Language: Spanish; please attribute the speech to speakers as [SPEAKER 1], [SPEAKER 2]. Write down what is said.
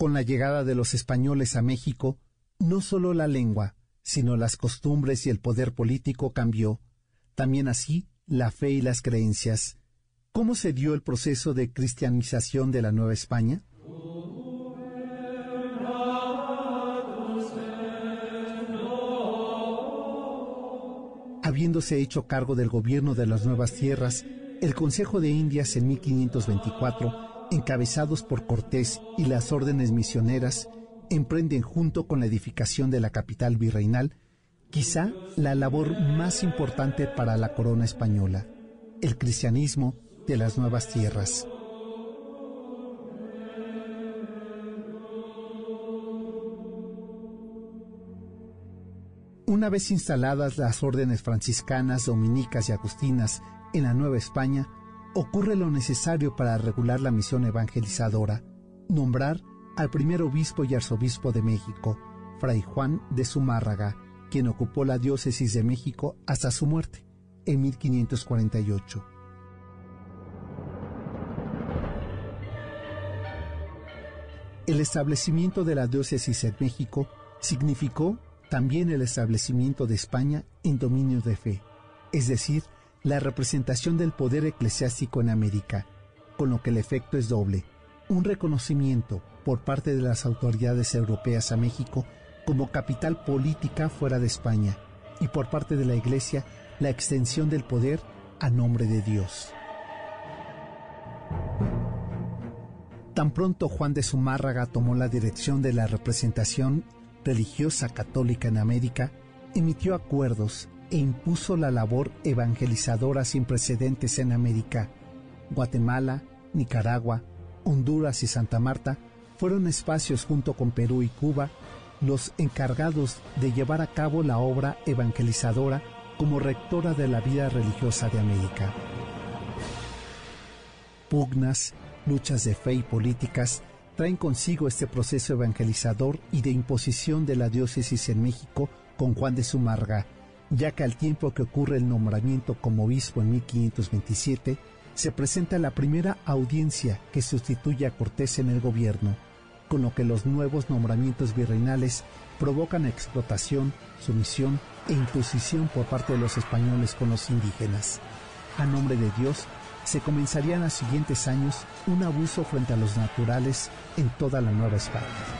[SPEAKER 1] Con la llegada de los españoles a México, no solo la lengua, sino las costumbres y el poder político cambió, también así la fe y las creencias. ¿Cómo se dio el proceso de cristianización de la Nueva España? Habiéndose hecho cargo del gobierno de las nuevas tierras, el Consejo de Indias en 1524 encabezados por Cortés y las órdenes misioneras, emprenden junto con la edificación de la capital virreinal quizá la labor más importante para la corona española, el cristianismo de las nuevas tierras. Una vez instaladas las órdenes franciscanas, dominicas y agustinas en la Nueva España, ocurre lo necesario para regular la misión evangelizadora, nombrar al primer obispo y arzobispo de México, Fray Juan de Zumárraga, quien ocupó la diócesis de México hasta su muerte, en 1548. El establecimiento de la diócesis en México significó también el establecimiento de España en dominio de fe, es decir, la representación del poder eclesiástico en América, con lo que el efecto es doble, un reconocimiento por parte de las autoridades europeas a México como capital política fuera de España y por parte de la Iglesia la extensión del poder a nombre de Dios. Tan pronto Juan de Zumárraga tomó la dirección de la representación religiosa católica en América, emitió acuerdos e impuso la labor evangelizadora sin precedentes en América. Guatemala, Nicaragua, Honduras y Santa Marta fueron espacios junto con Perú y Cuba los encargados de llevar a cabo la obra evangelizadora como rectora de la vida religiosa de América. Pugnas, luchas de fe y políticas traen consigo este proceso evangelizador y de imposición de la diócesis en México con Juan de Sumarga, ya que al tiempo que ocurre el nombramiento como obispo en 1527, se presenta la primera audiencia que sustituye a Cortés en el gobierno, con lo que los nuevos nombramientos virreinales provocan explotación, sumisión e imposición por parte de los españoles con los indígenas. A nombre de Dios, se comenzaría en los siguientes años un abuso frente a los naturales en toda la Nueva España.